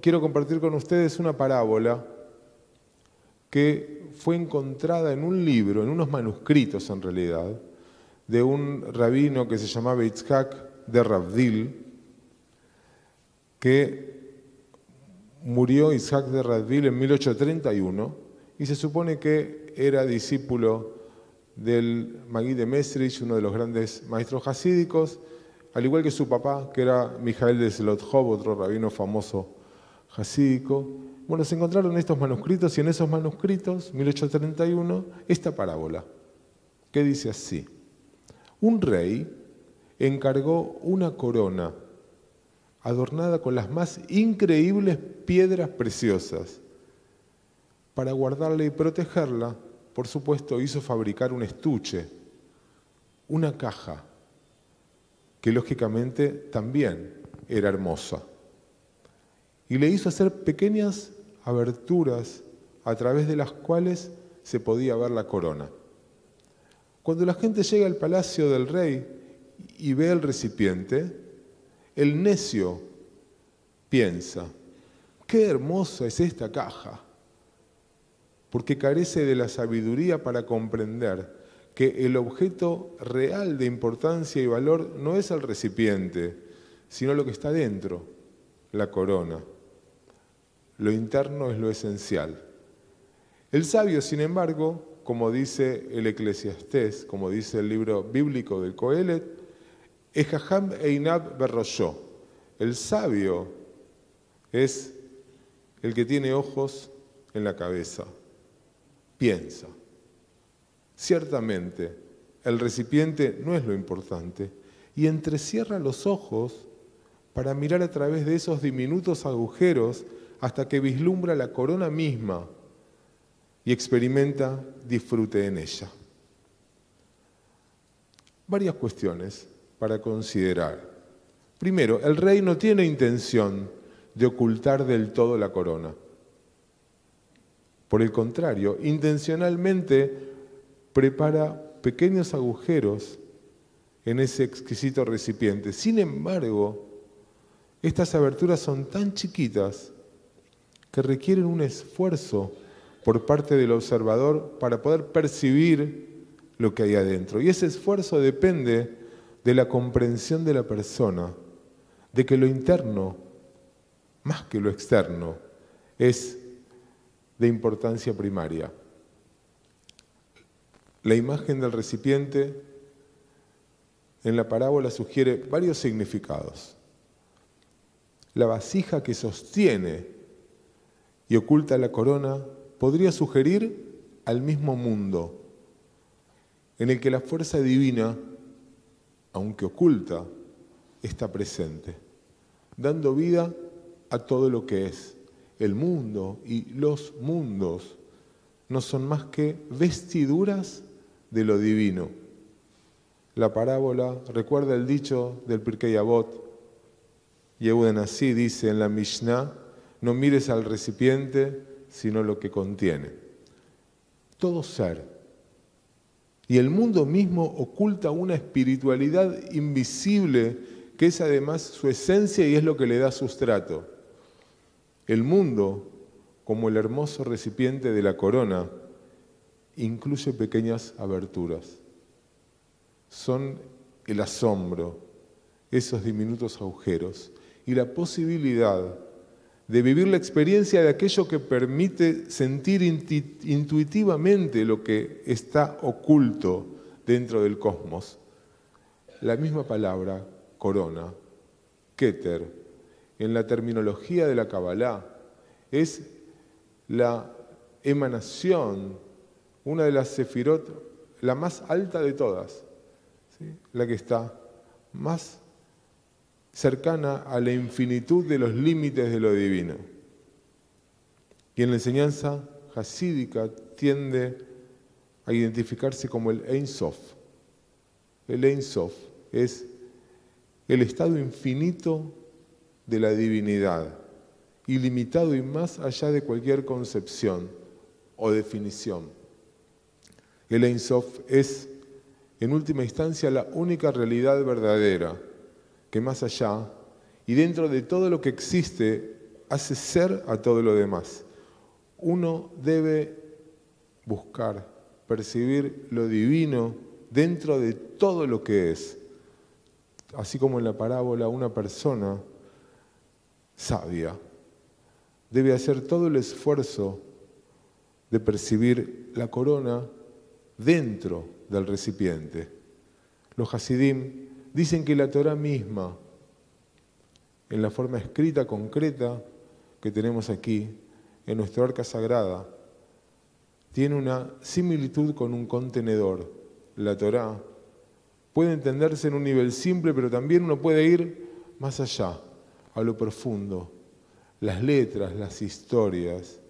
quiero compartir con ustedes una parábola que fue encontrada en un libro, en unos manuscritos en realidad, de un rabino que se llamaba Itzhak de Rabdil, que murió Isaac de Radville en 1831 y se supone que era discípulo del Magui de Mesrich, uno de los grandes maestros hasídicos, al igual que su papá, que era Mijael de Slothov, otro rabino famoso hasídico. Bueno, se encontraron estos manuscritos y en esos manuscritos, 1831, esta parábola, que dice así. Un rey encargó una corona adornada con las más increíbles piedras preciosas. Para guardarla y protegerla, por supuesto, hizo fabricar un estuche, una caja, que lógicamente también era hermosa. Y le hizo hacer pequeñas aberturas a través de las cuales se podía ver la corona. Cuando la gente llega al palacio del rey y ve el recipiente, el necio piensa, qué hermosa es esta caja, porque carece de la sabiduría para comprender que el objeto real de importancia y valor no es el recipiente, sino lo que está dentro, la corona. Lo interno es lo esencial. El sabio, sin embargo, como dice el Eclesiastés, como dice el libro bíblico del Coelet, Ejaham Einab Berroshó. El sabio es el que tiene ojos en la cabeza. Piensa. Ciertamente, el recipiente no es lo importante y entrecierra los ojos para mirar a través de esos diminutos agujeros hasta que vislumbra la corona misma y experimenta disfrute en ella. Varias cuestiones para considerar. Primero, el rey no tiene intención de ocultar del todo la corona. Por el contrario, intencionalmente prepara pequeños agujeros en ese exquisito recipiente. Sin embargo, estas aberturas son tan chiquitas que requieren un esfuerzo por parte del observador para poder percibir lo que hay adentro. Y ese esfuerzo depende de la comprensión de la persona, de que lo interno, más que lo externo, es de importancia primaria. La imagen del recipiente en la parábola sugiere varios significados. La vasija que sostiene y oculta la corona podría sugerir al mismo mundo, en el que la fuerza divina aunque oculta, está presente, dando vida a todo lo que es. El mundo y los mundos no son más que vestiduras de lo divino. La parábola recuerda el dicho del Pirkei Avot. Yehuda así dice en la Mishnah, no mires al recipiente, sino lo que contiene. Todo ser y el mundo mismo oculta una espiritualidad invisible que es además su esencia y es lo que le da sustrato. El mundo, como el hermoso recipiente de la corona, incluye pequeñas aberturas. Son el asombro, esos diminutos agujeros y la posibilidad de vivir la experiencia de aquello que permite sentir intuitivamente lo que está oculto dentro del cosmos. La misma palabra, corona, Keter, en la terminología de la Kabbalah, es la emanación, una de las sefirot, la más alta de todas, la que está más cercana a la infinitud de los límites de lo divino. Y en la enseñanza hasídica tiende a identificarse como el Ein Sof. El Ein Sof es el estado infinito de la divinidad, ilimitado y más allá de cualquier concepción o definición. El Ein Sof es, en última instancia, la única realidad verdadera que más allá y dentro de todo lo que existe hace ser a todo lo demás. Uno debe buscar, percibir lo divino dentro de todo lo que es. Así como en la parábola una persona sabia debe hacer todo el esfuerzo de percibir la corona dentro del recipiente. Los Hasidim dicen que la Torah misma, en la forma escrita concreta que tenemos aquí, en nuestra arca sagrada, tiene una similitud con un contenedor. La Torah puede entenderse en un nivel simple, pero también uno puede ir más allá, a lo profundo. Las letras, las historias,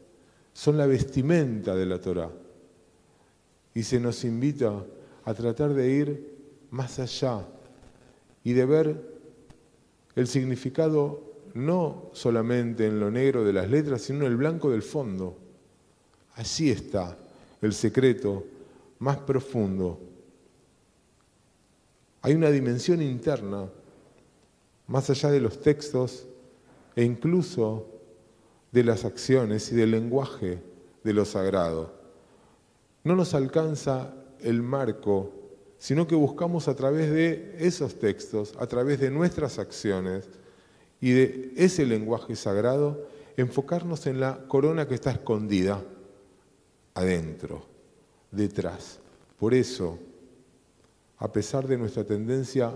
son la vestimenta de la Torah. Y se nos invita a tratar de ir más allá y de ver el significado no solamente en lo negro de las letras, sino en el blanco del fondo. Allí está el secreto más profundo. Hay una dimensión interna, más allá de los textos e incluso de las acciones y del lenguaje de lo sagrado. No nos alcanza el marco, sino que buscamos a través de esos textos, a través de nuestras acciones y de ese lenguaje sagrado, enfocarnos en la corona que está escondida adentro, detrás. Por eso, a pesar de nuestra tendencia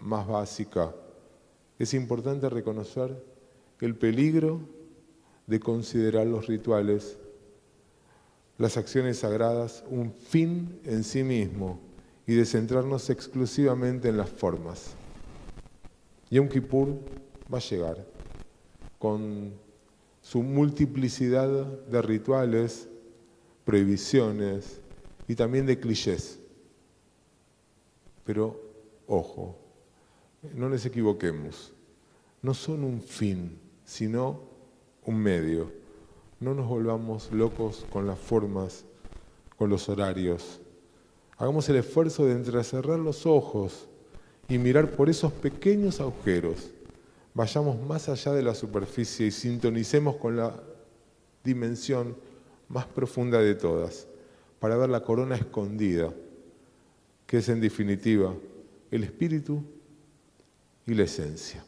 más básica, es importante reconocer el peligro de considerar los rituales, las acciones sagradas, un fin en sí mismo y de centrarnos exclusivamente en las formas. Yom Kippur va a llegar con su multiplicidad de rituales, prohibiciones y también de clichés. Pero, ojo, no les equivoquemos, no son un fin, sino un medio. No nos volvamos locos con las formas, con los horarios. Hagamos el esfuerzo de entrecerrar los ojos y mirar por esos pequeños agujeros. Vayamos más allá de la superficie y sintonicemos con la dimensión más profunda de todas, para ver la corona escondida, que es en definitiva el espíritu y la esencia.